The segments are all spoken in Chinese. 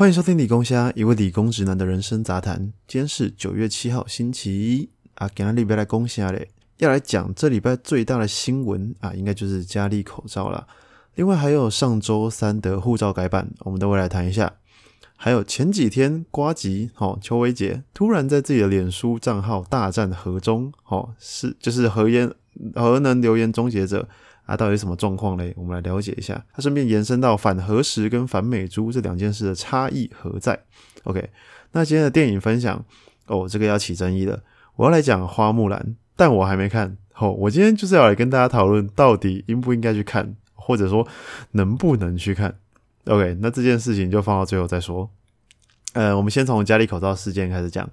欢迎收听理工虾，一位理工直男的人生杂谈。今天是九月七号，星期一啊，今天礼拜来工虾嘞，要来讲这礼拜最大的新闻啊，应该就是佳丽口罩了。另外还有上周三的护照改版，我们都会来谈一下。还有前几天瓜吉哦，邱伟杰突然在自己的脸书账号大战核中哦，是就是核烟核能留言终结者。啊，到底什么状况嘞？我们来了解一下。它顺便延伸到反核实跟反美猪这两件事的差异何在？OK，那今天的电影分享哦，这个要起争议了。我要来讲花木兰，但我还没看。哦，我今天就是要来跟大家讨论，到底应不应该去看，或者说能不能去看。OK，那这件事情就放到最后再说。呃，我们先从家里口罩事件开始讲。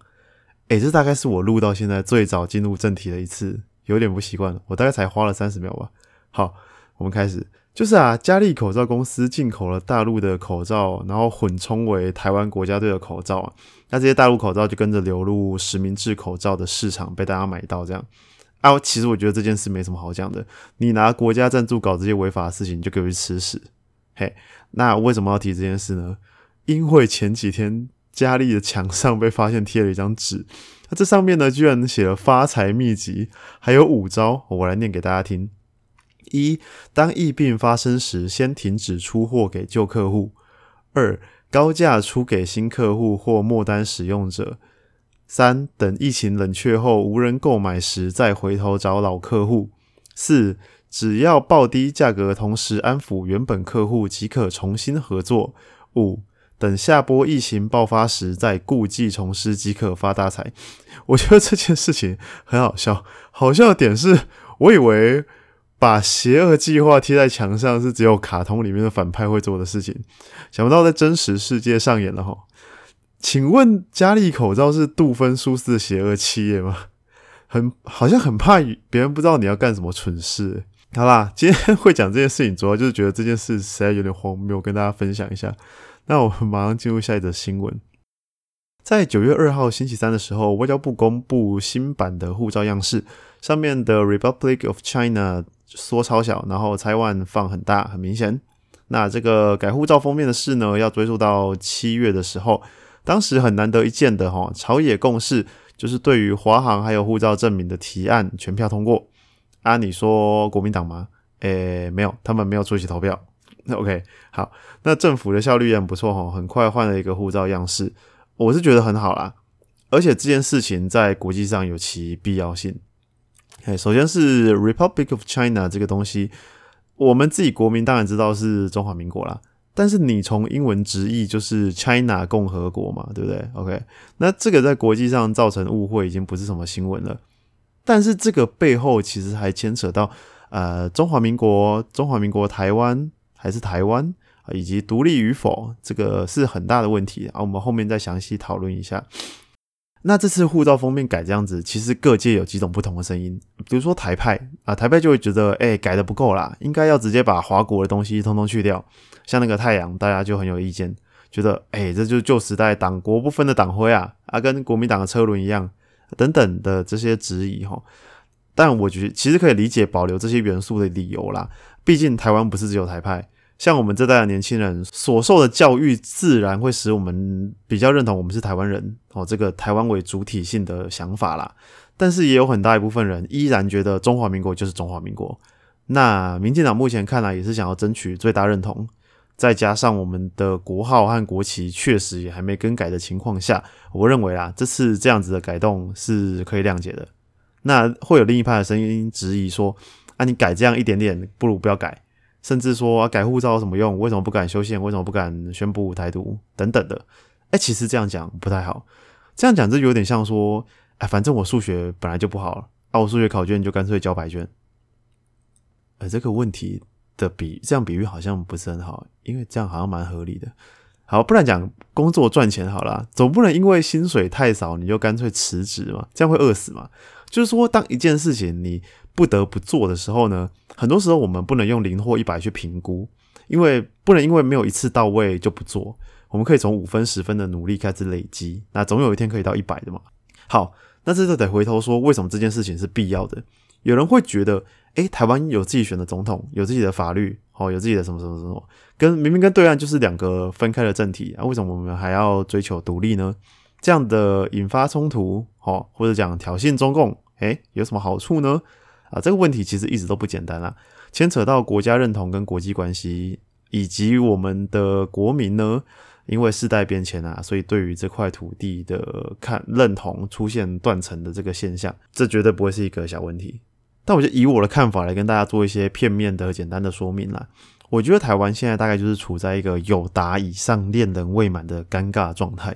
诶，这大概是我录到现在最早进入正题的一次，有点不习惯了。我大概才花了三十秒吧。好，我们开始，就是啊，佳丽口罩公司进口了大陆的口罩，然后混充为台湾国家队的口罩啊，那这些大陆口罩就跟着流入实名制口罩的市场，被大家买到这样啊。其实我觉得这件事没什么好讲的，你拿国家赞助搞这些违法的事情，就给我去吃屎。嘿，那为什么要提这件事呢？因为前几天佳丽的墙上被发现贴了一张纸，那这上面呢，居然写了发财秘籍，还有五招，我来念给大家听。一，当疫病发生时，先停止出货给旧客户；二，高价出给新客户或末单使用者；三，等疫情冷却后无人购买时，再回头找老客户；四，只要报低价格，同时安抚原本客户，即可重新合作；五，等下波疫情爆发时，再故技重施，即可发大财。我觉得这件事情很好笑，好笑的点是我以为。把邪恶计划贴在墙上是只有卡通里面的反派会做的事情，想不到在真实世界上演了哈。请问佳丽口罩是杜芬舒斯的邪恶企业吗？很好像很怕别人不知道你要干什么蠢事。好啦，今天会讲这件事情，主要就是觉得这件事实在有点荒谬，跟大家分享一下。那我们马上进入下一则新闻。在九月二号星期三的时候，外交部公布新版的护照样式，上面的 Republic of China。缩超小，然后拆万放很大，很明显。那这个改护照封面的事呢，要追溯到七月的时候，当时很难得一见的哈，朝野共识就是对于华航还有护照证明的提案全票通过。啊，你说国民党吗？诶，没有，他们没有出席投票。那 OK，好，那政府的效率也很不错哈，很快换了一个护照样式，我是觉得很好啦。而且这件事情在国际上有其必要性。哎，首先是 Republic of China 这个东西，我们自己国民当然知道是中华民国啦。但是你从英文直译就是 China 共和国嘛，对不对？OK，那这个在国际上造成误会已经不是什么新闻了。但是这个背后其实还牵扯到呃中华民国、中华民国台湾还是台湾以及独立与否，这个是很大的问题啊。我们后面再详细讨论一下。那这次护照封面改这样子，其实各界有几种不同的声音。比如说台派啊，台派就会觉得，哎，改的不够啦，应该要直接把华国的东西通通去掉。像那个太阳，大家就很有意见，觉得，哎，这就是旧时代党国不分的党徽啊，啊，跟国民党的车轮一样，等等的这些质疑哈。但我觉得其实可以理解保留这些元素的理由啦，毕竟台湾不是只有台派。像我们这代的年轻人所受的教育，自然会使我们比较认同我们是台湾人哦，这个台湾为主体性的想法啦。但是也有很大一部分人依然觉得中华民国就是中华民国。那民进党目前看来也是想要争取最大认同，再加上我们的国号和国旗确实也还没更改的情况下，我认为啊，这次这样子的改动是可以谅解的。那会有另一派的声音质疑说：啊，你改这样一点点，不如不要改。甚至说改护照有什么用？为什么不敢修宪？为什么不敢宣布台独等等的？哎，其实这样讲不太好。这样讲就有点像说，哎，反正我数学本来就不好，啊，我数学考卷就干脆交白卷。呃，这个问题的比这样比喻好像不是很好，因为这样好像蛮合理的。好，不然讲工作赚钱好了，总不能因为薪水太少你就干脆辞职嘛？这样会饿死嘛？就是说，当一件事情你不得不做的时候呢？很多时候我们不能用零或一百去评估，因为不能因为没有一次到位就不做。我们可以从五分、十分的努力开始累积，那总有一天可以到一百的嘛。好，那这就得回头说，为什么这件事情是必要的？有人会觉得，诶，台湾有自己选的总统，有自己的法律，哦，有自己的什么什么什么，跟明明跟对岸就是两个分开的政体啊，为什么我们还要追求独立呢？这样的引发冲突，哦，或者讲挑衅中共，诶，有什么好处呢？啊，这个问题其实一直都不简单啦，牵扯到国家认同跟国际关系，以及我们的国民呢，因为世代变迁啊，所以对于这块土地的看认同出现断层的这个现象，这绝对不会是一个小问题。但我就以我的看法来跟大家做一些片面的、简单的说明啦。我觉得台湾现在大概就是处在一个有达以上恋人未满的尴尬状态，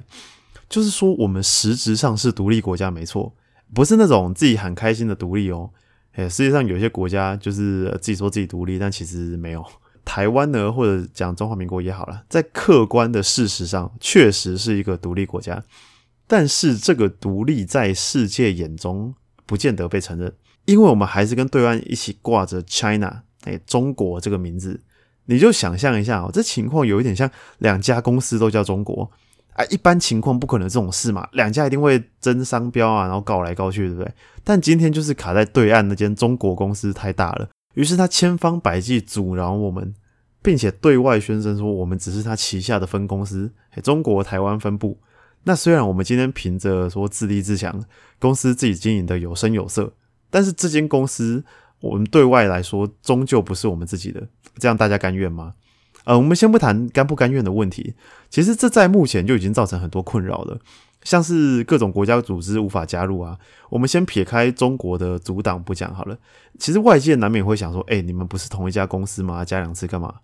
就是说我们实质上是独立国家没错，不是那种自己很开心的独立哦。诶，世界上有些国家就是自己说自己独立，但其实没有。台湾呢，或者讲中华民国也好了，在客观的事实上确实是一个独立国家，但是这个独立在世界眼中不见得被承认。因为我们还是跟对岸一起挂着 China，哎，中国这个名字，你就想象一下哦，这情况有一点像两家公司都叫中国啊。一般情况不可能这种事嘛，两家一定会争商标啊，然后告来告去，对不对？但今天就是卡在对岸那间中国公司太大了，于是他千方百计阻挠我们，并且对外宣称说我们只是他旗下的分公司，中国台湾分部。那虽然我们今天凭着说自立自强，公司自己经营的有声有色。但是这间公司，我们对外来说终究不是我们自己的，这样大家甘愿吗？呃，我们先不谈甘不甘愿的问题，其实这在目前就已经造成很多困扰了，像是各种国家组织无法加入啊。我们先撇开中国的阻挡不讲好了，其实外界难免会想说，哎，你们不是同一家公司吗？加两次干嘛？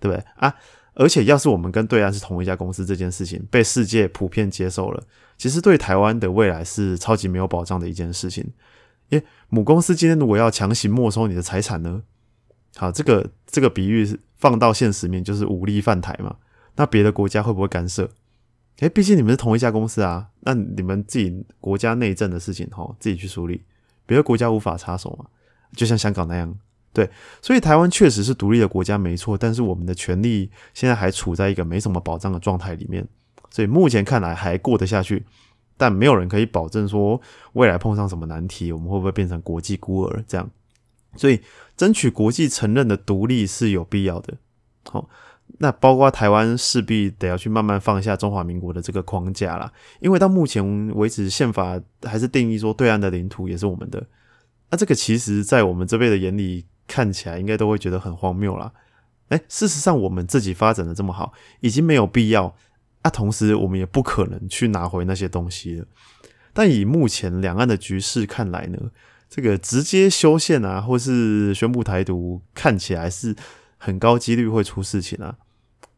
对不对啊？而且要是我们跟对岸是同一家公司，这件事情被世界普遍接受了，其实对台湾的未来是超级没有保障的一件事情。耶，母公司今天如果要强行没收你的财产呢？好，这个这个比喻是放到现实面就是武力犯台嘛？那别的国家会不会干涉？诶，毕竟你们是同一家公司啊，那你们自己国家内政的事情哈，自己去处理，别的国家无法插手嘛？就像香港那样，对，所以台湾确实是独立的国家没错，但是我们的权利现在还处在一个没什么保障的状态里面，所以目前看来还过得下去。但没有人可以保证说未来碰上什么难题，我们会不会变成国际孤儿这样？所以争取国际承认的独立是有必要的。好，那包括台湾势必得要去慢慢放下中华民国的这个框架啦，因为到目前为止宪法还是定义说对岸的领土也是我们的。那这个其实在我们这辈的眼里看起来应该都会觉得很荒谬啦。哎，事实上我们自己发展的这么好，已经没有必要。那同时，我们也不可能去拿回那些东西了。但以目前两岸的局势看来呢，这个直接修宪啊，或是宣布台独，看起来是很高几率会出事情啊。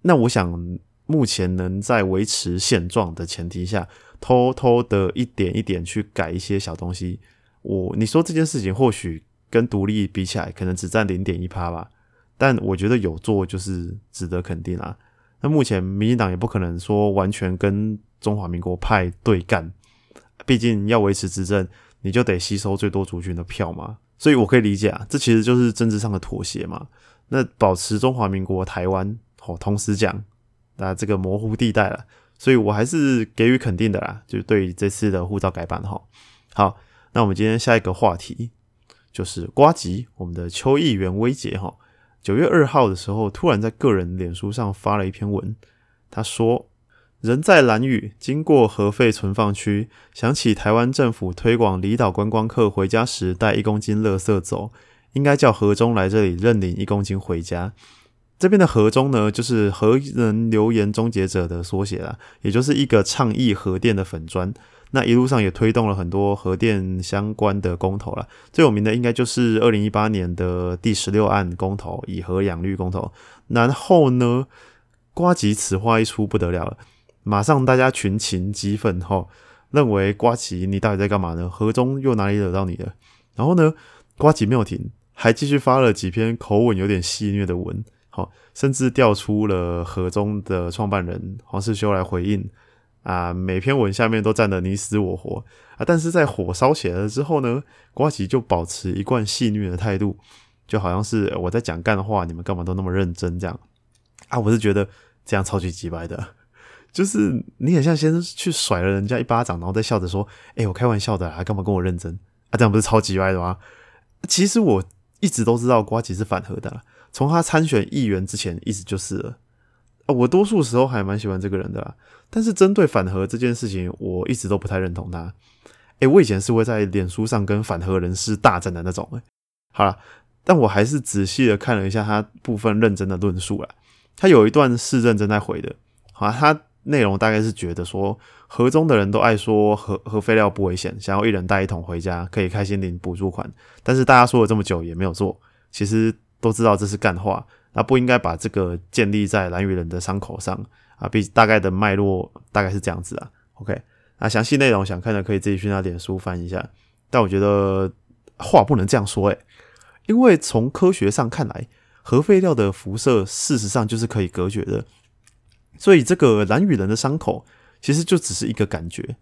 那我想，目前能在维持现状的前提下，偷偷的一点一点去改一些小东西，我你说这件事情或许跟独立比起来，可能只占零点一趴吧。但我觉得有做就是值得肯定啊。那目前民进党也不可能说完全跟中华民国派对干，毕竟要维持执政，你就得吸收最多族群的票嘛。所以我可以理解啊，这其实就是政治上的妥协嘛。那保持中华民国台湾哦，同时讲那这个模糊地带了，所以我还是给予肯定的啦。就对这次的护照改版哈，好，那我们今天下一个话题就是瓜吉，我们的邱议员威杰哈。九月二号的时候，突然在个人脸书上发了一篇文。他说：“人在蓝屿，经过核废存放区，想起台湾政府推广离岛观光客回家时带一公斤垃圾走，应该叫河中来这里认领一公斤回家。这边的河中呢，就是核能留言终结者的缩写啦，也就是一个倡议核电的粉砖。”那一路上也推动了很多核电相关的公投了，最有名的应该就是二零一八年的第十六案公投，以核养绿公投。然后呢，瓜吉此话一出不得了了，马上大家群情激愤吼，认为瓜吉你到底在干嘛呢？核中又哪里惹到你了？然后呢，瓜吉没有停，还继续发了几篇口吻有点戏谑的文，好，甚至调出了核中的创办人黄世修来回应。啊，每篇文下面都站得你死我活啊！但是在火烧起来了之后呢，瓜吉就保持一贯戏谑的态度，就好像是我在讲干话，你们干嘛都那么认真这样啊？我是觉得这样超级鸡白的，就是你很像先去甩了人家一巴掌，然后再笑着说：“哎，我开玩笑的，还干嘛跟我认真啊？”这样不是超级歪的吗？其实我一直都知道瓜吉是反核的。从他参选议员之前一直就是了。啊，我多数时候还蛮喜欢这个人的啦。但是针对反核这件事情，我一直都不太认同他。诶，我以前是会在脸书上跟反核人士大战的那种。诶，好了，但我还是仔细的看了一下他部分认真的论述了。他有一段是认真在回的，好，他内容大概是觉得说，河中的人都爱说核核废料不危险，想要一人带一桶回家，可以开心领补助款。但是大家说了这么久也没有做，其实都知道这是干话，那不应该把这个建立在蓝雨人的伤口上啊。比大概的脉络大概是这样子啊。OK，那详细内容想看的可以自己去那脸书翻一下。但我觉得话不能这样说，诶，因为从科学上看来。核废料的辐射事实上就是可以隔绝的，所以这个人与人的伤口其实就只是一个感觉。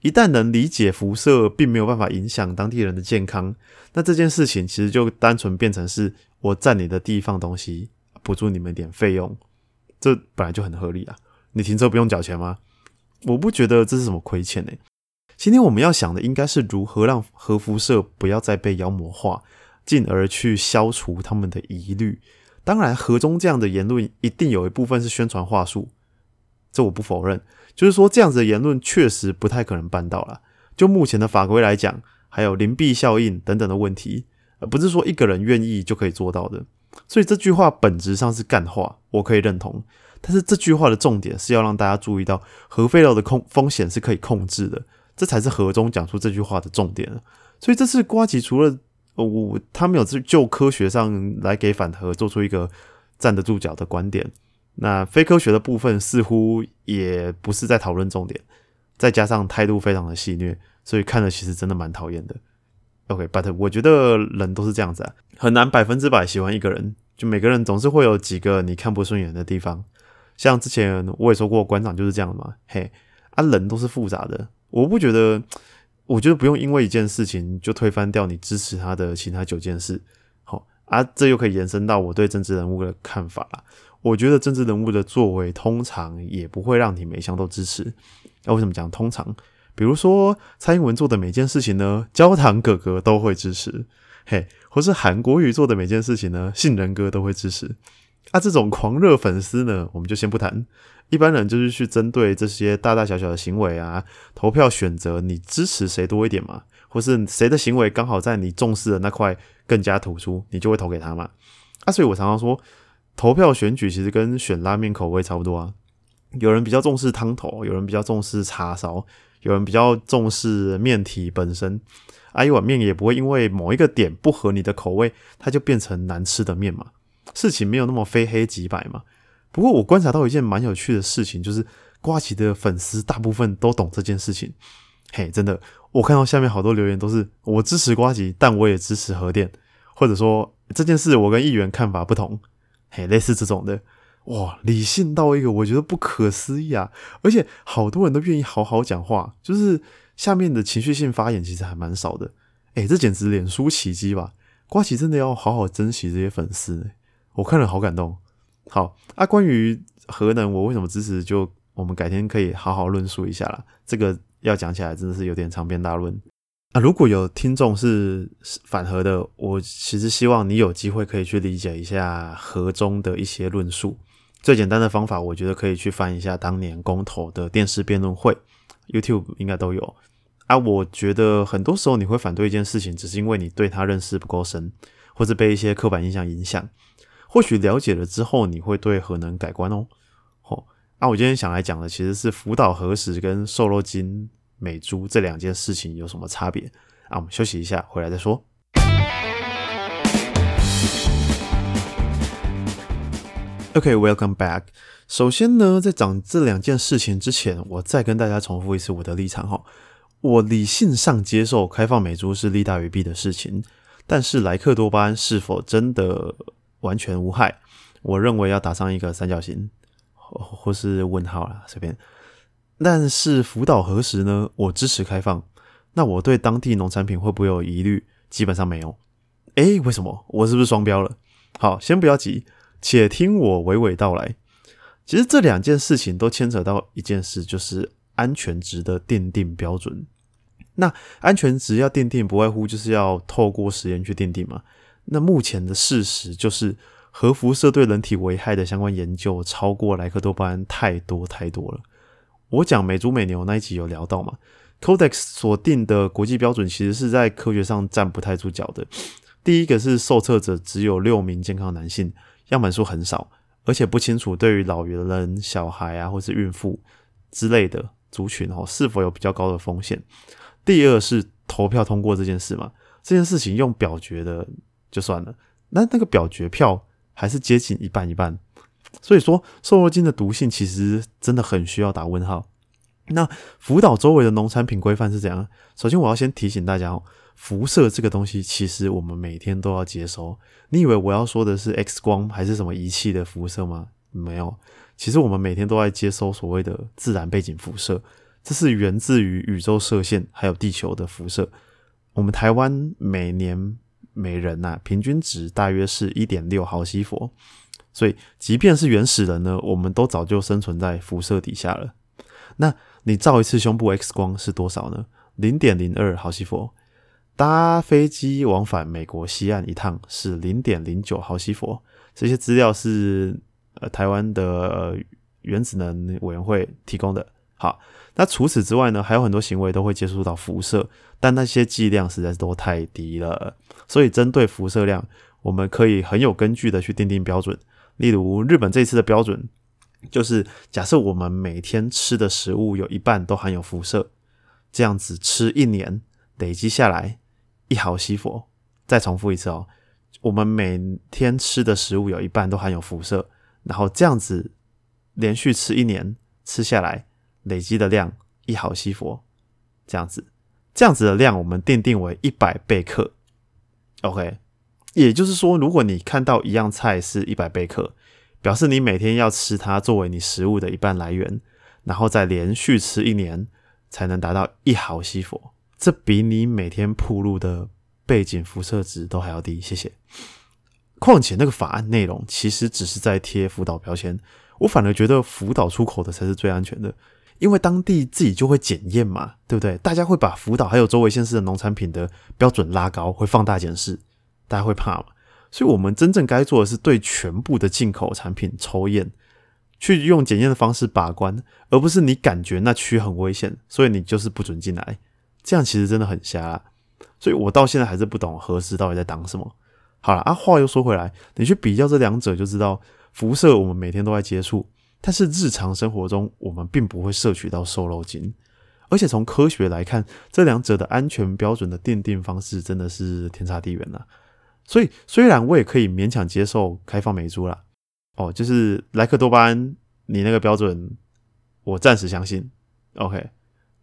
一旦能理解辐射并没有办法影响当地人的健康，那这件事情其实就单纯变成是我占你的地方东西，补助你们点费用，这本来就很合理啊。你停车不用缴钱吗？我不觉得这是什么亏欠呢。今天我们要想的应该是如何让核辐射不要再被妖魔化。进而去消除他们的疑虑。当然，河中这样的言论一定有一部分是宣传话术，这我不否认。就是说，这样子的言论确实不太可能办到了。就目前的法规来讲，还有邻避效应等等的问题，而不是说一个人愿意就可以做到的。所以这句话本质上是干话，我可以认同。但是这句话的重点是要让大家注意到核废料的控风险是可以控制的，这才是河中讲出这句话的重点。所以这次瓜吉除了我他们有就科学上来给反核做出一个站得住脚的观点，那非科学的部分似乎也不是在讨论重点，再加上态度非常的戏谑，所以看了其实真的蛮讨厌的。OK，but 我觉得人都是这样子啊，很难百分之百喜欢一个人，就每个人总是会有几个你看不顺眼的地方。像之前我也说过，馆长就是这样嘛，嘿，啊人都是复杂的，我不觉得。我觉得不用因为一件事情就推翻掉你支持他的其他九件事，好啊，这又可以延伸到我对政治人物的看法了。我觉得政治人物的作为通常也不会让你每项都支持。那为什么讲通常？比如说蔡英文做的每件事情呢，焦糖哥哥都会支持，嘿，或是韩国瑜做的每件事情呢，杏仁哥都会支持。啊，这种狂热粉丝呢，我们就先不谈。一般人就是去针对这些大大小小的行为啊，投票选择你支持谁多一点嘛，或是谁的行为刚好在你重视的那块更加突出，你就会投给他嘛。啊，所以我常常说，投票选举其实跟选拉面口味差不多啊。有人比较重视汤头，有人比较重视叉烧，有人比较重视面体本身。啊，一碗面也不会因为某一个点不合你的口味，它就变成难吃的面嘛。事情没有那么非黑即白嘛。不过我观察到一件蛮有趣的事情，就是瓜奇的粉丝大部分都懂这件事情。嘿，真的，我看到下面好多留言都是我支持瓜奇，但我也支持核电，或者说这件事我跟议员看法不同。嘿，类似这种的，哇，理性到一个我觉得不可思议啊！而且好多人都愿意好好讲话，就是下面的情绪性发言其实还蛮少的。哎，这简直脸书奇迹吧！瓜奇真的要好好珍惜这些粉丝，我看了好感动。好啊，关于核能，我为什么支持？就我们改天可以好好论述一下啦。这个要讲起来真的是有点长篇大论啊。如果有听众是反核的，我其实希望你有机会可以去理解一下核中的一些论述。最简单的方法，我觉得可以去翻一下当年公投的电视辩论会，YouTube 应该都有啊。我觉得很多时候你会反对一件事情，只是因为你对他认识不够深，或者被一些刻板印象影响。或许了解了之后，你会对核能改观哦。好，那我今天想来讲的其实是福岛核食跟瘦肉精美猪这两件事情有什么差别啊？我们休息一下，回来再说。OK，welcome back。首先呢，在讲这两件事情之前，我再跟大家重复一次我的立场哈。我理性上接受开放美猪是利大于弊的事情，但是莱克多巴胺是否真的？完全无害，我认为要打上一个三角形，或或是问号啦，随便。但是福岛何时呢？我支持开放，那我对当地农产品会不会有疑虑？基本上没有。诶，为什么？我是不是双标了？好，先不要急，且听我娓娓道来。其实这两件事情都牵扯到一件事，就是安全值的奠定标准。那安全值要奠定，不外乎就是要透过实验去奠定嘛。那目前的事实就是，核辐射对人体危害的相关研究超过莱克多巴胺太多太多了。我讲美猪美牛那一集有聊到嘛，Codex 所定的国际标准其实是在科学上站不太住脚的。第一个是受测者只有六名健康男性，样本数很少，而且不清楚对于老人、小孩啊或是孕妇之类的族群哦是否有比较高的风险。第二是投票通过这件事嘛，这件事情用表决的就算了，那那个表决票还是接近一半一半，所以说瘦肉精的毒性其实真的很需要打问号。那福岛周围的农产品规范是怎样？首先我要先提醒大家哦。辐射这个东西，其实我们每天都要接收。你以为我要说的是 X 光还是什么仪器的辐射吗？没有，其实我们每天都在接收所谓的自然背景辐射，这是源自于宇宙射线还有地球的辐射。我们台湾每年每人呐，平均值大约是一点六毫西弗，所以即便是原始人呢，我们都早就生存在辐射底下了。那你照一次胸部 X 光是多少呢？零点零二毫西弗。搭飞机往返美国西岸一趟是零点零九毫西弗，这些资料是呃台湾的原子能委员会提供的。好，那除此之外呢，还有很多行为都会接触到辐射，但那些剂量实在是都太低了。所以针对辐射量，我们可以很有根据的去定定标准。例如日本这次的标准就是，假设我们每天吃的食物有一半都含有辐射，这样子吃一年累积下来。一毫西弗，再重复一次哦。我们每天吃的食物有一半都含有辐射，然后这样子连续吃一年，吃下来累积的量一毫西弗，这样子，这样子的量我们定定为一百贝克。OK，也就是说，如果你看到一样菜是一百贝克，表示你每天要吃它作为你食物的一半来源，然后再连续吃一年，才能达到一毫西弗。这比你每天铺路的背景辐射值都还要低，谢谢。况且那个法案内容其实只是在贴福岛标签，我反而觉得福岛出口的才是最安全的，因为当地自己就会检验嘛，对不对？大家会把福岛还有周围县市的农产品的标准拉高，会放大检视，大家会怕嘛？所以我们真正该做的是对全部的进口产品抽验，去用检验的方式把关，而不是你感觉那区很危险，所以你就是不准进来。这样其实真的很瞎，所以我到现在还是不懂核实到底在挡什么。好了，啊，话又说回来，你去比较这两者就知道，辐射我们每天都在接触，但是日常生活中我们并不会摄取到瘦肉精。而且从科学来看，这两者的安全标准的奠定方式真的是天差地远了。所以虽然我也可以勉强接受开放美猪啦，哦，就是莱克多巴胺，你那个标准我暂时相信，OK。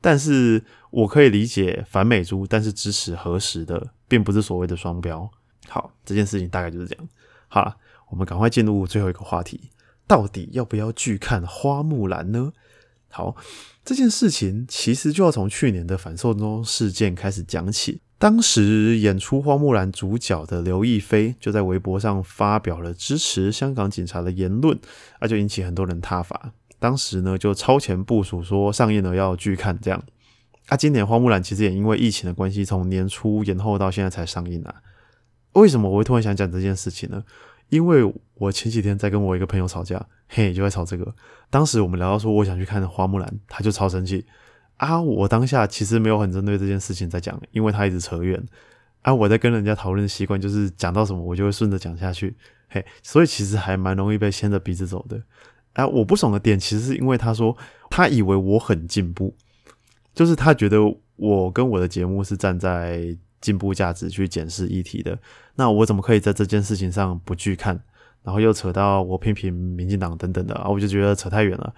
但是我可以理解反美猪，但是支持核实的，并不是所谓的双标。好，这件事情大概就是这样。好了，我们赶快进入最后一个话题，到底要不要拒看花木兰呢？好，这件事情其实就要从去年的反送中事件开始讲起。当时演出花木兰主角的刘亦菲就在微博上发表了支持香港警察的言论，那就引起很多人挞伐。当时呢，就超前部署说上映了要拒看这样。啊，今年花木兰其实也因为疫情的关系，从年初延后到现在才上映啊。为什么我会突然想讲这件事情呢？因为我前几天在跟我一个朋友吵架，嘿，就在吵这个。当时我们聊到说我想去看花木兰，他就超生气啊。我当下其实没有很针对这件事情在讲，因为他一直扯远啊。我在跟人家讨论的习惯就是讲到什么我就会顺着讲下去，嘿，所以其实还蛮容易被牵着鼻子走的。哎，我不爽的点其实是因为他说他以为我很进步，就是他觉得我跟我的节目是站在进步价值去检视议题的，那我怎么可以在这件事情上不去看？然后又扯到我批评民进党等等的啊，我就觉得扯太远了。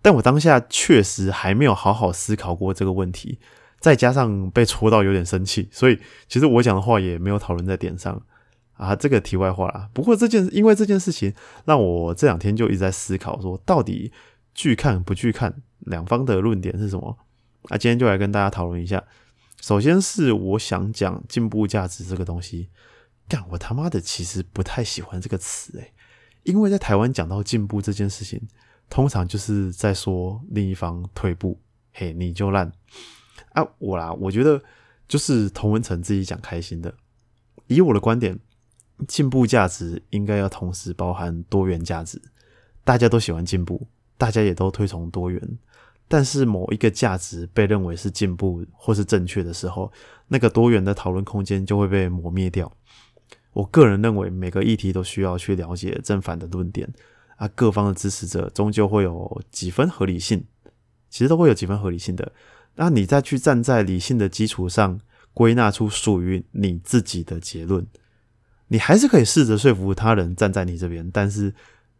但我当下确实还没有好好思考过这个问题，再加上被戳到有点生气，所以其实我讲的话也没有讨论在点上。啊，这个题外话啦。不过这件，因为这件事情让我这两天就一直在思考，说到底拒看不拒看，两方的论点是什么？啊，今天就来跟大家讨论一下。首先是我想讲进步价值这个东西，干我他妈的其实不太喜欢这个词诶，因为在台湾讲到进步这件事情，通常就是在说另一方退步，嘿，你就烂啊我啦，我觉得就是童文成自己讲开心的，以我的观点。进步价值应该要同时包含多元价值。大家都喜欢进步，大家也都推崇多元，但是某一个价值被认为是进步或是正确的时候，那个多元的讨论空间就会被磨灭掉。我个人认为，每个议题都需要去了解正反的论点啊，各方的支持者终究会有几分合理性，其实都会有几分合理性的。那你再去站在理性的基础上，归纳出属于你自己的结论，你还是可以试着说服他人站在你这边，但是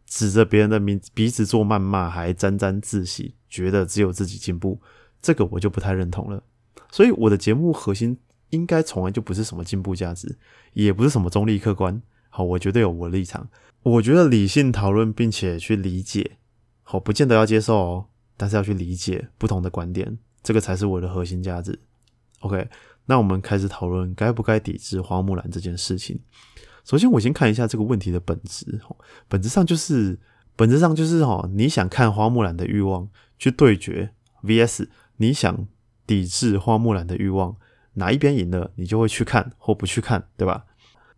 指着别人的名鼻子做谩骂，还沾沾自喜，觉得只有自己进步，这个我就不太认同了。所以我的节目核心。应该从来就不是什么进步价值，也不是什么中立客观。好，我绝对有我的立场。我觉得理性讨论并且去理解，好，不见得要接受哦，但是要去理解不同的观点，这个才是我的核心价值。OK，那我们开始讨论该不该抵制花木兰这件事情。首先，我先看一下这个问题的本质。本质上就是，本质上就是哦，你想看花木兰的欲望去对决 VS 你想抵制花木兰的欲望。哪一边赢了，你就会去看或不去看，对吧？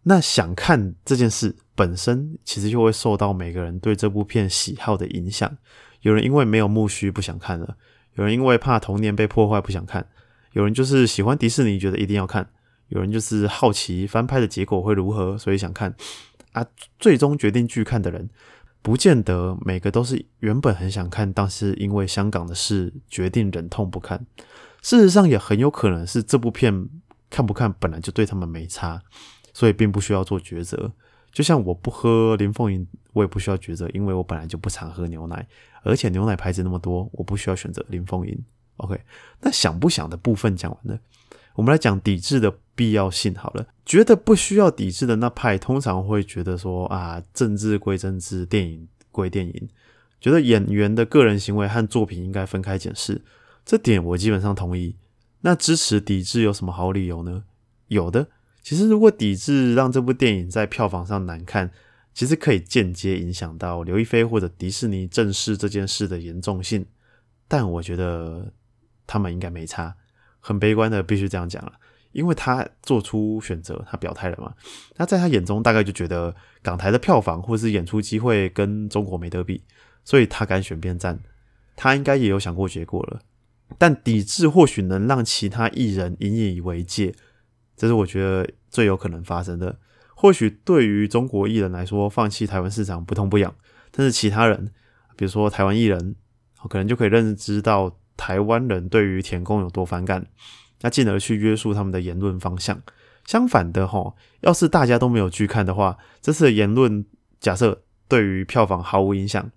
那想看这件事本身，其实就会受到每个人对这部片喜好的影响。有人因为没有木须不想看了，有人因为怕童年被破坏不想看，有人就是喜欢迪士尼，觉得一定要看，有人就是好奇翻拍的结果会如何，所以想看。啊，最终决定去看的人，不见得每个都是原本很想看，但是因为香港的事决定忍痛不看。事实上也很有可能是这部片看不看本来就对他们没差，所以并不需要做抉择。就像我不喝林凤营，我也不需要抉择，因为我本来就不常喝牛奶，而且牛奶牌子那么多，我不需要选择林凤营。OK，那想不想的部分讲完了，我们来讲抵制的必要性好了。觉得不需要抵制的那派，通常会觉得说啊，政治归政治，电影归电影，觉得演员的个人行为和作品应该分开检视。这点我基本上同意。那支持抵制有什么好理由呢？有的。其实如果抵制让这部电影在票房上难看，其实可以间接影响到刘亦菲或者迪士尼正视这件事的严重性。但我觉得他们应该没差。很悲观的，必须这样讲了，因为他做出选择，他表态了嘛。那在他眼中，大概就觉得港台的票房或是演出机会跟中国没得比，所以他敢选边站。他应该也有想过结果了。但抵制或许能让其他艺人引以为戒，这是我觉得最有可能发生的。或许对于中国艺人来说，放弃台湾市场不痛不痒，但是其他人，比如说台湾艺人，可能就可以认知到台湾人对于田宫有多反感，那进而去约束他们的言论方向。相反的，哈，要是大家都没有去看的话，这次的言论假设对于票房毫无影响，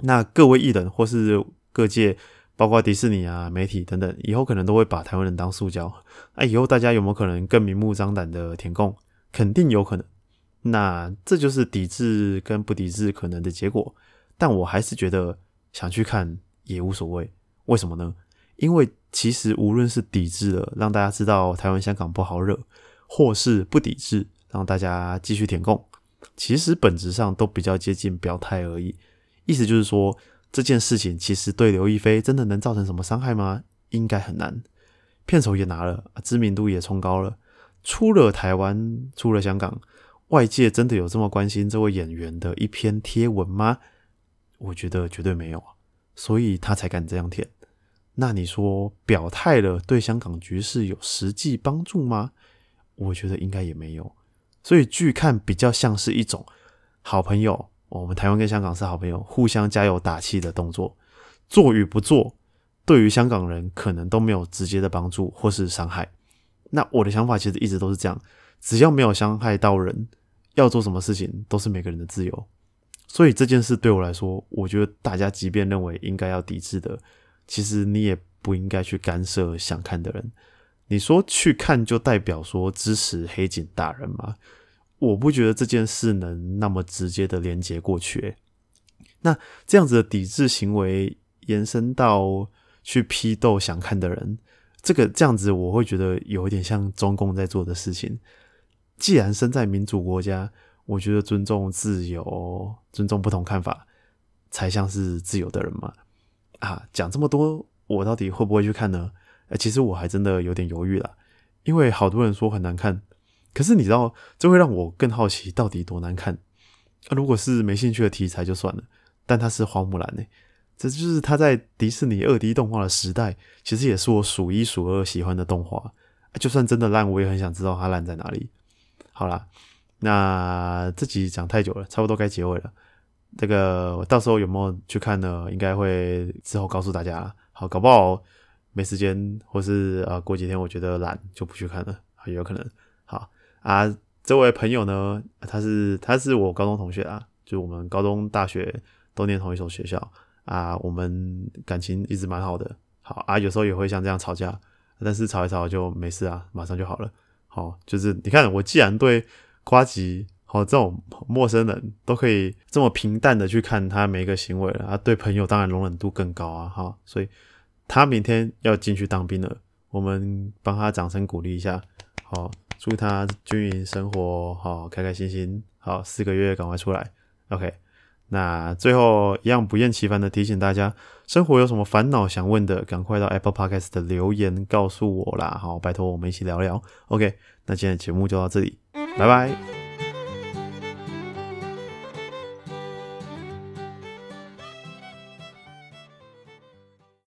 那各位艺人或是各界。包括迪士尼啊、媒体等等，以后可能都会把台湾人当塑胶。那以后大家有没有可能更明目张胆的填供？肯定有可能。那这就是抵制跟不抵制可能的结果。但我还是觉得想去看也无所谓。为什么呢？因为其实无论是抵制了让大家知道台湾、香港不好惹，或是不抵制让大家继续填供，其实本质上都比较接近表态而已。意思就是说。这件事情其实对刘亦菲真的能造成什么伤害吗？应该很难。片酬也拿了，知名度也冲高了，出了台湾，出了香港，外界真的有这么关心这位演员的一篇贴文吗？我觉得绝对没有，所以他才敢这样填。那你说表态了，对香港局势有实际帮助吗？我觉得应该也没有。所以据看比较像是一种好朋友。我们台湾跟香港是好朋友，互相加油打气的动作，做与不做，对于香港人可能都没有直接的帮助或是伤害。那我的想法其实一直都是这样，只要没有伤害到人，要做什么事情都是每个人的自由。所以这件事对我来说，我觉得大家即便认为应该要抵制的，其实你也不应该去干涉想看的人。你说去看就代表说支持黑警打人吗？我不觉得这件事能那么直接的连接过去。那这样子的抵制行为延伸到去批斗想看的人，这个这样子我会觉得有一点像中共在做的事情。既然身在民主国家，我觉得尊重自由、尊重不同看法，才像是自由的人嘛。啊，讲这么多，我到底会不会去看呢？哎，其实我还真的有点犹豫了，因为好多人说很难看。可是你知道，这会让我更好奇到底多难看。如果是没兴趣的题材就算了，但它是花木兰呢，这就是他在迪士尼二 D 动画的时代，其实也是我数一数二喜欢的动画。就算真的烂，我也很想知道它烂在哪里。好啦，那这集讲太久了，差不多该结尾了。这个到时候有没有去看呢？应该会之后告诉大家。好，搞不好没时间，或是啊过几天我觉得懒就不去看了，也有可能。好啊，这位朋友呢，他是他是我高中同学啊，就我们高中大学都念同一所学校啊，我们感情一直蛮好的。好啊，有时候也会像这样吵架，但是吵一吵就没事啊，马上就好了。好，就是你看我既然对瓜吉好这种陌生人都可以这么平淡的去看他每一个行为了啊，对朋友当然容忍度更高啊，哈，所以。他明天要进去当兵了，我们帮他掌声鼓励一下，好，祝他军营生活好，开开心心，好，四个月赶快出来，OK。那最后一样不厌其烦的提醒大家，生活有什么烦恼想问的，赶快到 Apple Podcast 的留言告诉我啦，好，拜托我们一起聊聊，OK。那今天的节目就到这里，拜拜。